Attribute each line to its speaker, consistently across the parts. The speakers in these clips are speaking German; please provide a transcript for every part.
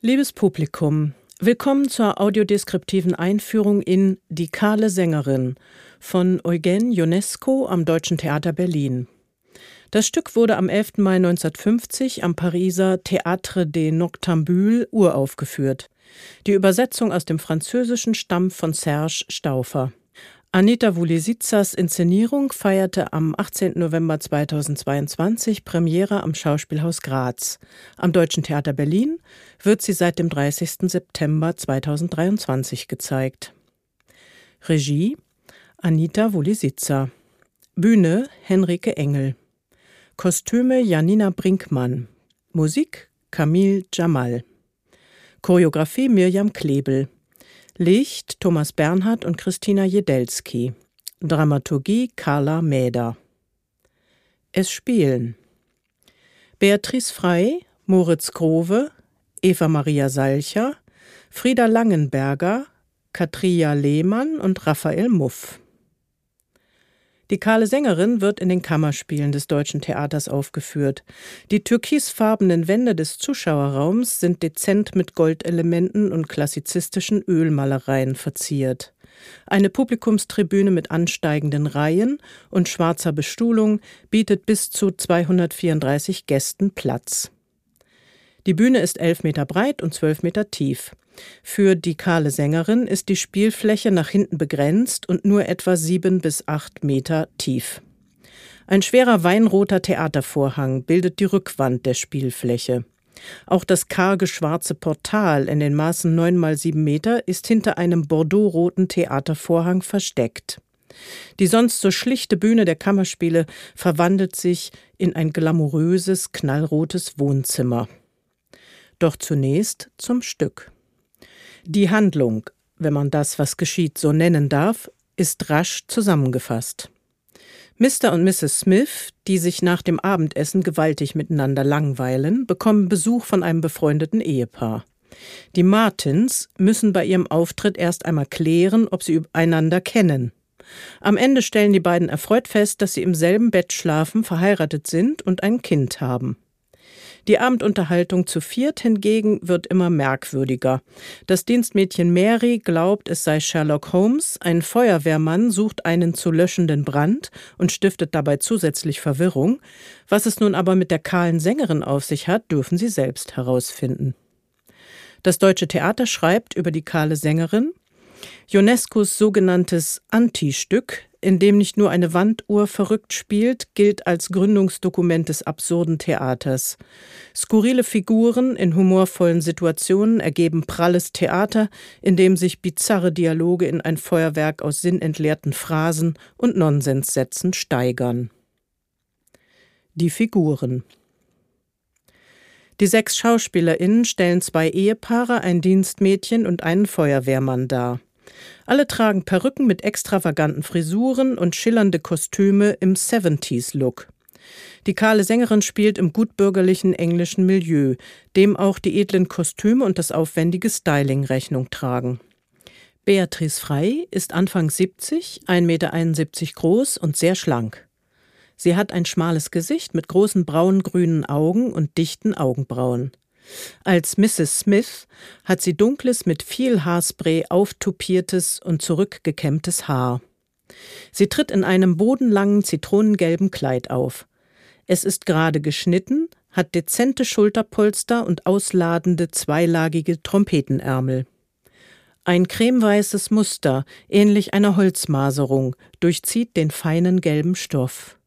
Speaker 1: Liebes Publikum, willkommen zur audiodeskriptiven Einführung in Die kahle Sängerin von Eugen Ionesco am Deutschen Theater Berlin. Das Stück wurde am 11. Mai 1950 am Pariser Théâtre des Noctambules uraufgeführt. Die Übersetzung aus dem Französischen stammt von Serge Stauffer. Anita Wulesizas Inszenierung feierte am 18. November 2022 Premiere am Schauspielhaus Graz. Am Deutschen Theater Berlin wird sie seit dem 30. September 2023 gezeigt. Regie Anita Wulesica. Bühne Henrike Engel. Kostüme Janina Brinkmann. Musik Camille Jamal. Choreografie Mirjam Klebel. Licht Thomas Bernhard und Christina Jedelski. Dramaturgie Carla Mäder. Es spielen Beatrice Frey, Moritz Grove, Eva Maria Salcher, Frieda Langenberger, Katria Lehmann und Raphael Muff. Die kahle Sängerin wird in den Kammerspielen des Deutschen Theaters aufgeführt. Die türkisfarbenen Wände des Zuschauerraums sind dezent mit Goldelementen und klassizistischen Ölmalereien verziert. Eine Publikumstribüne mit ansteigenden Reihen und schwarzer Bestuhlung bietet bis zu 234 Gästen Platz. Die Bühne ist elf Meter breit und zwölf Meter tief. Für die kahle Sängerin ist die Spielfläche nach hinten begrenzt und nur etwa sieben bis acht Meter tief. Ein schwerer weinroter Theatervorhang bildet die Rückwand der Spielfläche. Auch das karge schwarze Portal in den Maßen neun mal sieben Meter ist hinter einem bordeauxroten Theatervorhang versteckt. Die sonst so schlichte Bühne der Kammerspiele verwandelt sich in ein glamouröses, knallrotes Wohnzimmer. Doch zunächst zum Stück. Die Handlung, wenn man das, was geschieht, so nennen darf, ist rasch zusammengefasst. Mr. und Mrs. Smith, die sich nach dem Abendessen gewaltig miteinander langweilen, bekommen Besuch von einem befreundeten Ehepaar. Die Martins müssen bei ihrem Auftritt erst einmal klären, ob sie einander kennen. Am Ende stellen die beiden erfreut fest, dass sie im selben Bett schlafen, verheiratet sind und ein Kind haben. Die Abendunterhaltung zu viert hingegen wird immer merkwürdiger. Das Dienstmädchen Mary glaubt, es sei Sherlock Holmes, ein Feuerwehrmann sucht einen zu löschenden Brand und stiftet dabei zusätzlich Verwirrung. Was es nun aber mit der kahlen Sängerin auf sich hat, dürfen sie selbst herausfinden. Das Deutsche Theater schreibt über die kahle Sängerin, Ionescos sogenanntes Antistück in dem nicht nur eine Wanduhr verrückt spielt, gilt als Gründungsdokument des absurden Theaters. Skurrile Figuren in humorvollen Situationen ergeben pralles Theater, in dem sich bizarre Dialoge in ein Feuerwerk aus sinnentleerten Phrasen und Nonsenssätzen steigern. Die Figuren die sechs SchauspielerInnen stellen zwei Ehepaare, ein Dienstmädchen und einen Feuerwehrmann dar. Alle tragen Perücken mit extravaganten Frisuren und schillernde Kostüme im 70s-Look. Die kahle Sängerin spielt im gutbürgerlichen englischen Milieu, dem auch die edlen Kostüme und das aufwendige Styling Rechnung tragen. Beatrice Frey ist Anfang 70, 1,71 Meter groß und sehr schlank. Sie hat ein schmales Gesicht mit großen braun-grünen Augen und dichten Augenbrauen. Als Mrs. Smith hat sie dunkles, mit viel Haarspray auftupiertes und zurückgekämmtes Haar. Sie tritt in einem bodenlangen zitronengelben Kleid auf. Es ist gerade geschnitten, hat dezente Schulterpolster und ausladende zweilagige Trompetenärmel. Ein cremeweißes Muster, ähnlich einer Holzmaserung, durchzieht den feinen gelben Stoff.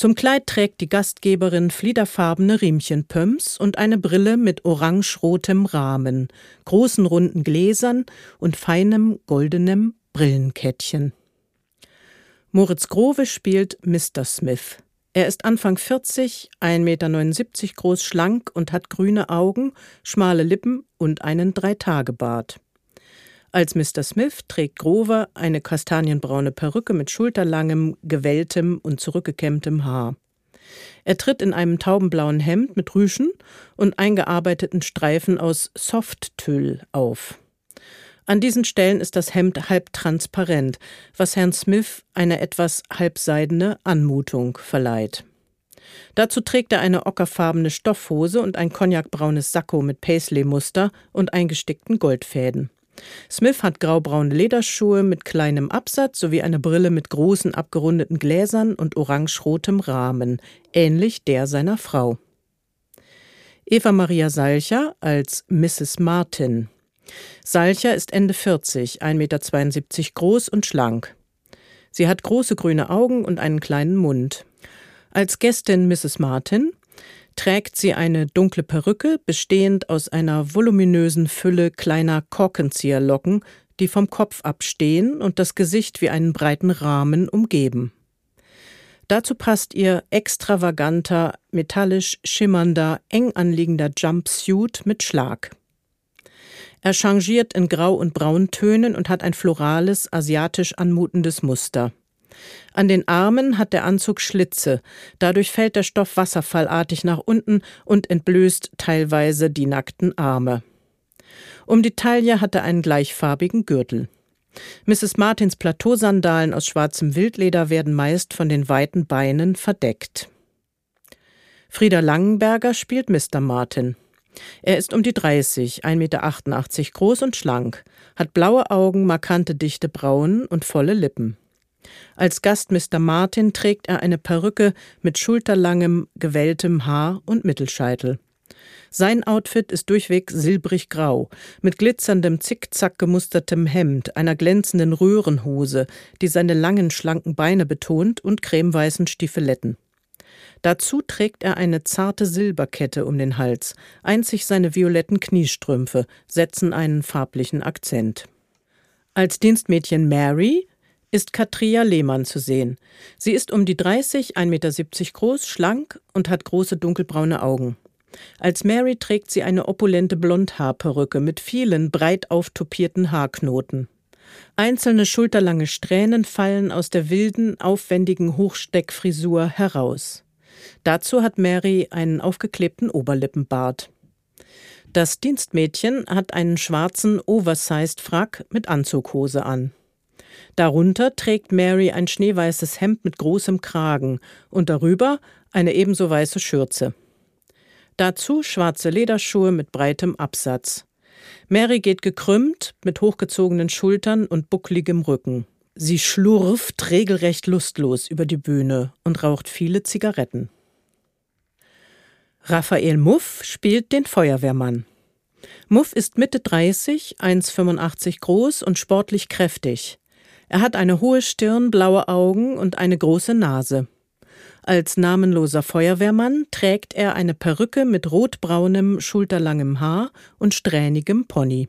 Speaker 1: Zum Kleid trägt die Gastgeberin fliederfarbene Riemchenpumps und eine Brille mit orange-rotem Rahmen, großen runden Gläsern und feinem goldenem Brillenkettchen. Moritz Grove spielt Mr. Smith. Er ist Anfang 40, 1,79 Meter groß, schlank und hat grüne Augen, schmale Lippen und einen Dreitagebart. Als Mr. Smith trägt Grover eine kastanienbraune Perücke mit schulterlangem, gewelltem und zurückgekämmtem Haar. Er tritt in einem taubenblauen Hemd mit Rüschen und eingearbeiteten Streifen aus Softtüll auf. An diesen Stellen ist das Hemd halb transparent, was Herrn Smith eine etwas halbseidene Anmutung verleiht. Dazu trägt er eine ockerfarbene Stoffhose und ein cognacbraunes Sakko mit Paisley-Muster und eingestickten Goldfäden. Smith hat graubraune Lederschuhe mit kleinem Absatz sowie eine Brille mit großen abgerundeten Gläsern und orangerotem Rahmen, ähnlich der seiner Frau. Eva Maria Salcher als Mrs. Martin. Salcher ist Ende 40, 1,72 Meter groß und schlank. Sie hat große grüne Augen und einen kleinen Mund. Als Gästin Mrs. Martin trägt sie eine dunkle Perücke, bestehend aus einer voluminösen Fülle kleiner Korkenzieherlocken, die vom Kopf abstehen und das Gesicht wie einen breiten Rahmen umgeben. Dazu passt ihr extravaganter, metallisch schimmernder, eng anliegender Jumpsuit mit Schlag. Er changiert in Grau- und Brauntönen und hat ein florales, asiatisch anmutendes Muster. An den Armen hat der Anzug Schlitze, dadurch fällt der Stoff wasserfallartig nach unten und entblößt teilweise die nackten Arme. Um die Taille hat er einen gleichfarbigen Gürtel. Mrs. Martins Plateausandalen aus schwarzem Wildleder werden meist von den weiten Beinen verdeckt. Frieda Langenberger spielt Mr. Martin. Er ist um die 30, 1,88 Meter groß und schlank, hat blaue Augen, markante dichte Brauen und volle Lippen. Als Gast Mr. Martin trägt er eine Perücke mit schulterlangem, gewelltem Haar und Mittelscheitel. Sein Outfit ist durchweg silbrig grau, mit glitzerndem zickzack gemustertem Hemd, einer glänzenden Röhrenhose, die seine langen, schlanken Beine betont, und cremeweißen Stiefeletten. Dazu trägt er eine zarte Silberkette um den Hals, einzig seine violetten Kniestrümpfe setzen einen farblichen Akzent. Als Dienstmädchen Mary ist Katria Lehmann zu sehen. Sie ist um die 30, 1,70 Meter groß, schlank und hat große dunkelbraune Augen. Als Mary trägt sie eine opulente Blondhaarperücke mit vielen breit auftopierten Haarknoten. Einzelne schulterlange Strähnen fallen aus der wilden, aufwendigen Hochsteckfrisur heraus. Dazu hat Mary einen aufgeklebten Oberlippenbart. Das Dienstmädchen hat einen schwarzen Oversized Frack mit Anzughose an. Darunter trägt Mary ein schneeweißes Hemd mit großem Kragen und darüber eine ebenso weiße Schürze. Dazu schwarze Lederschuhe mit breitem Absatz. Mary geht gekrümmt, mit hochgezogenen Schultern und buckligem Rücken. Sie schlurft regelrecht lustlos über die Bühne und raucht viele Zigaretten. Raphael Muff spielt den Feuerwehrmann. Muff ist Mitte 30, 1,85 groß und sportlich kräftig. Er hat eine hohe Stirn, blaue Augen und eine große Nase. Als namenloser Feuerwehrmann trägt er eine Perücke mit rotbraunem, schulterlangem Haar und strähnigem Pony.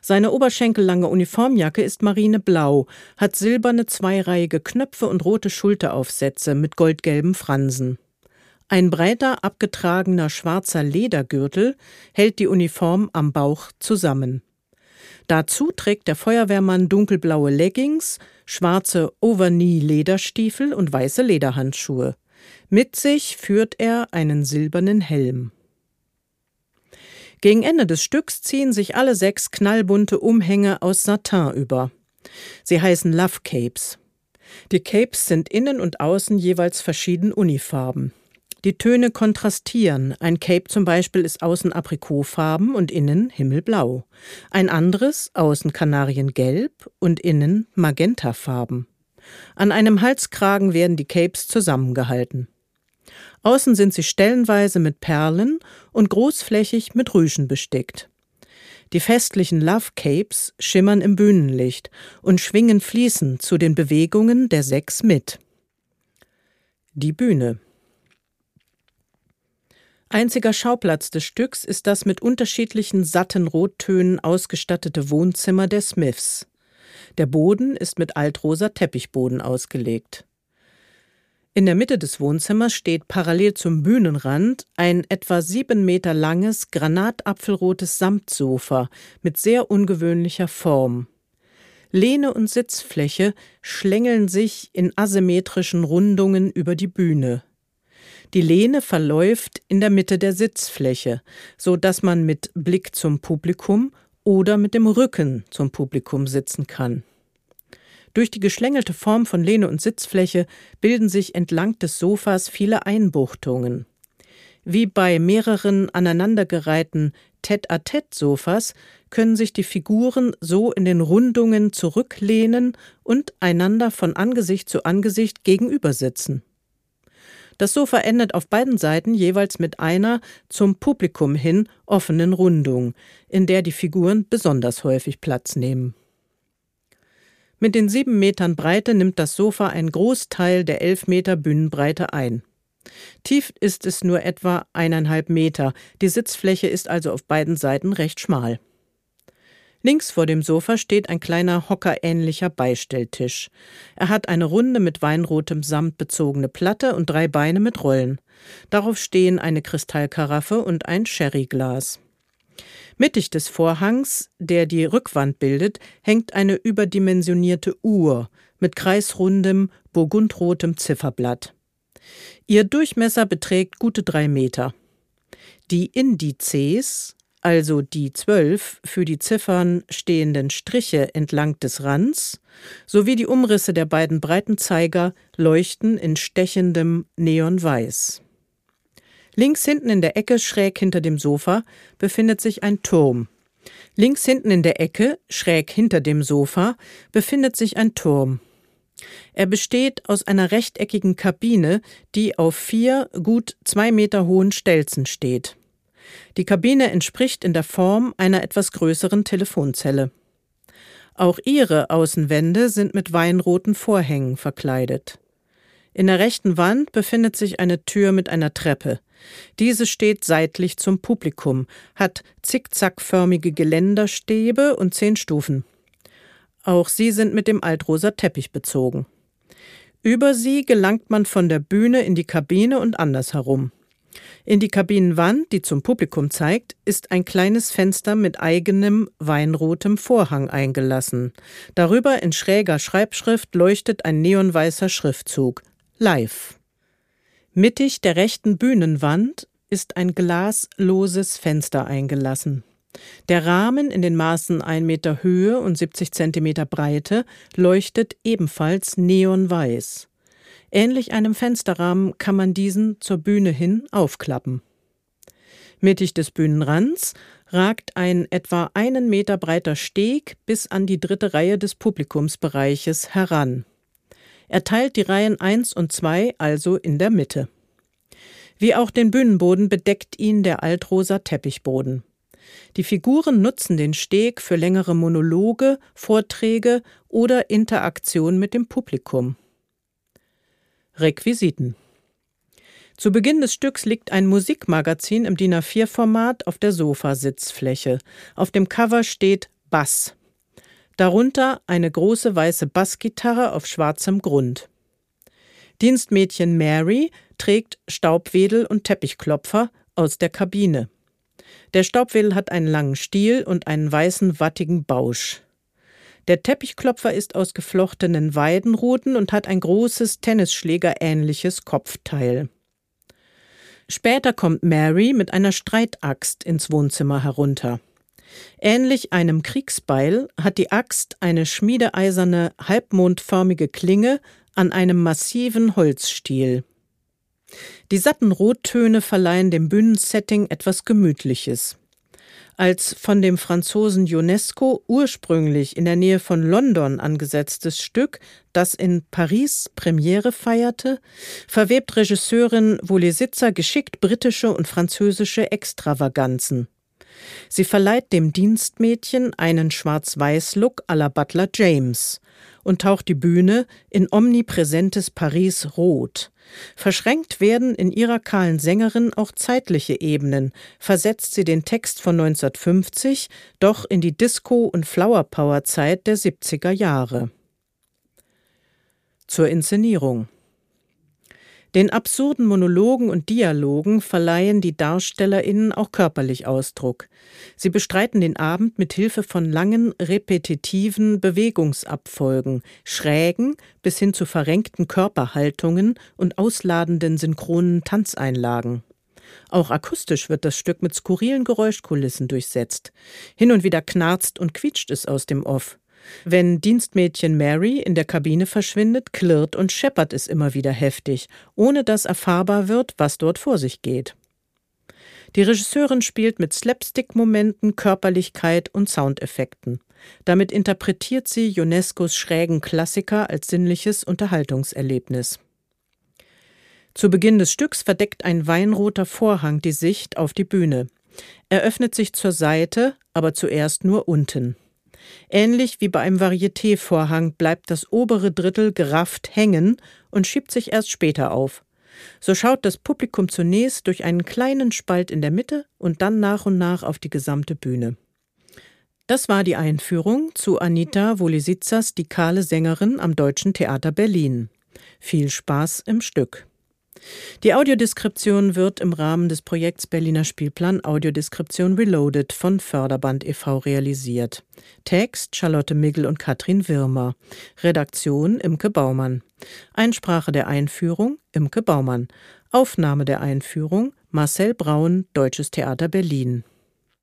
Speaker 1: Seine oberschenkellange Uniformjacke ist marineblau, hat silberne zweireihige Knöpfe und rote Schulteraufsätze mit goldgelben Fransen. Ein breiter, abgetragener schwarzer Ledergürtel hält die Uniform am Bauch zusammen. Dazu trägt der Feuerwehrmann dunkelblaue Leggings, schwarze Overknee-Lederstiefel und weiße Lederhandschuhe. Mit sich führt er einen silbernen Helm. Gegen Ende des Stücks ziehen sich alle sechs knallbunte Umhänge aus Satin über. Sie heißen Love Capes. Die Capes sind innen und außen jeweils verschieden unifarben. Die Töne kontrastieren. Ein Cape zum Beispiel ist außen aprikotfarben und innen himmelblau. Ein anderes außen kanariengelb und innen magentafarben. An einem Halskragen werden die Capes zusammengehalten. Außen sind sie stellenweise mit Perlen und großflächig mit Rüschen bestickt. Die festlichen Love Capes schimmern im Bühnenlicht und schwingen fließend zu den Bewegungen der sechs mit. Die Bühne. Einziger Schauplatz des Stücks ist das mit unterschiedlichen satten Rottönen ausgestattete Wohnzimmer der Smiths. Der Boden ist mit altrosa Teppichboden ausgelegt. In der Mitte des Wohnzimmers steht parallel zum Bühnenrand ein etwa sieben Meter langes, granatapfelrotes Samtsofa mit sehr ungewöhnlicher Form. Lehne und Sitzfläche schlängeln sich in asymmetrischen Rundungen über die Bühne. Die Lehne verläuft in der Mitte der Sitzfläche, so dass man mit Blick zum Publikum oder mit dem Rücken zum Publikum sitzen kann. Durch die geschlängelte Form von Lehne und Sitzfläche bilden sich entlang des Sofas viele Einbuchtungen. Wie bei mehreren aneinandergereihten Tête-à-Tête-Sofas können sich die Figuren so in den Rundungen zurücklehnen und einander von Angesicht zu Angesicht gegenübersitzen. Das Sofa endet auf beiden Seiten jeweils mit einer zum Publikum hin offenen Rundung, in der die Figuren besonders häufig Platz nehmen. Mit den sieben Metern Breite nimmt das Sofa einen Großteil der elf Meter Bühnenbreite ein. Tief ist es nur etwa eineinhalb Meter, die Sitzfläche ist also auf beiden Seiten recht schmal. Links vor dem Sofa steht ein kleiner hockerähnlicher Beistelltisch. Er hat eine runde mit weinrotem Samt bezogene Platte und drei Beine mit Rollen. Darauf stehen eine Kristallkaraffe und ein Sherryglas. Mittig des Vorhangs, der die Rückwand bildet, hängt eine überdimensionierte Uhr mit kreisrundem, burgundrotem Zifferblatt. Ihr Durchmesser beträgt gute drei Meter. Die Indizes, also die zwölf für die Ziffern stehenden Striche entlang des Rands, sowie die Umrisse der beiden breiten Zeiger leuchten in stechendem Neonweiß. Links hinten in der Ecke, schräg hinter dem Sofa, befindet sich ein Turm. Links hinten in der Ecke, schräg hinter dem Sofa, befindet sich ein Turm. Er besteht aus einer rechteckigen Kabine, die auf vier gut zwei Meter hohen Stelzen steht. Die Kabine entspricht in der Form einer etwas größeren Telefonzelle. Auch ihre Außenwände sind mit weinroten Vorhängen verkleidet. In der rechten Wand befindet sich eine Tür mit einer Treppe. Diese steht seitlich zum Publikum, hat zickzackförmige Geländerstäbe und zehn Stufen. Auch sie sind mit dem altrosa Teppich bezogen. Über sie gelangt man von der Bühne in die Kabine und andersherum. In die Kabinenwand, die zum Publikum zeigt, ist ein kleines Fenster mit eigenem weinrotem Vorhang eingelassen. Darüber in schräger Schreibschrift leuchtet ein neonweißer Schriftzug Live. Mittig der rechten Bühnenwand ist ein glasloses Fenster eingelassen. Der Rahmen in den Maßen 1 Meter Höhe und 70 Zentimeter Breite leuchtet ebenfalls neonweiß. Ähnlich einem Fensterrahmen kann man diesen zur Bühne hin aufklappen. Mittig des Bühnenrands ragt ein etwa einen Meter breiter Steg bis an die dritte Reihe des Publikumsbereiches heran. Er teilt die Reihen 1 und 2 also in der Mitte. Wie auch den Bühnenboden bedeckt ihn der altrosa Teppichboden. Die Figuren nutzen den Steg für längere Monologe, Vorträge oder Interaktion mit dem Publikum. Requisiten zu Beginn des Stücks liegt ein Musikmagazin im DIN A4-Format auf der Sofasitzfläche. Auf dem Cover steht Bass. Darunter eine große weiße Bassgitarre auf schwarzem Grund. Dienstmädchen Mary trägt Staubwedel und Teppichklopfer aus der Kabine. Der Staubwedel hat einen langen Stiel und einen weißen, wattigen Bausch. Der Teppichklopfer ist aus geflochtenen Weidenruten und hat ein großes Tennisschlägerähnliches Kopfteil. Später kommt Mary mit einer Streitaxt ins Wohnzimmer herunter. Ähnlich einem Kriegsbeil hat die Axt eine schmiedeeiserne, halbmondförmige Klinge an einem massiven Holzstiel. Die satten Rottöne verleihen dem Bühnensetting etwas Gemütliches. Als von dem Franzosen Ionesco ursprünglich in der Nähe von London angesetztes Stück, das in Paris Premiere feierte, verwebt Regisseurin Wolesitzer geschickt britische und französische Extravaganzen. Sie verleiht dem Dienstmädchen einen Schwarz-Weiß-Look à la Butler James und taucht die Bühne in omnipräsentes Paris rot. Verschränkt werden in ihrer kahlen Sängerin auch zeitliche Ebenen, versetzt sie den Text von 1950 doch in die Disco- und Flower-Power-Zeit der 70er Jahre. Zur Inszenierung den absurden Monologen und Dialogen verleihen die DarstellerInnen auch körperlich Ausdruck. Sie bestreiten den Abend mit Hilfe von langen, repetitiven Bewegungsabfolgen, schrägen bis hin zu verrenkten Körperhaltungen und ausladenden synchronen Tanzeinlagen. Auch akustisch wird das Stück mit skurrilen Geräuschkulissen durchsetzt. Hin und wieder knarzt und quietscht es aus dem Off. Wenn Dienstmädchen Mary in der Kabine verschwindet, klirrt und scheppert es immer wieder heftig, ohne dass erfahrbar wird, was dort vor sich geht. Die Regisseurin spielt mit Slapstick-Momenten, Körperlichkeit und Soundeffekten. Damit interpretiert sie UNESCOs schrägen Klassiker als sinnliches Unterhaltungserlebnis. Zu Beginn des Stücks verdeckt ein weinroter Vorhang die Sicht auf die Bühne. Er öffnet sich zur Seite, aber zuerst nur unten. Ähnlich wie bei einem Varieté-Vorhang bleibt das obere Drittel gerafft hängen und schiebt sich erst später auf. So schaut das Publikum zunächst durch einen kleinen Spalt in der Mitte und dann nach und nach auf die gesamte Bühne. Das war die Einführung zu Anita Wolisitsas Die kahle Sängerin am Deutschen Theater Berlin. Viel Spaß im Stück. Die Audiodeskription wird im Rahmen des Projekts Berliner Spielplan Audiodeskription Reloaded von Förderband e.V. realisiert. Text Charlotte Miggel und Katrin Wirmer. Redaktion Imke Baumann. Einsprache der Einführung Imke Baumann. Aufnahme der Einführung Marcel Braun, Deutsches Theater Berlin.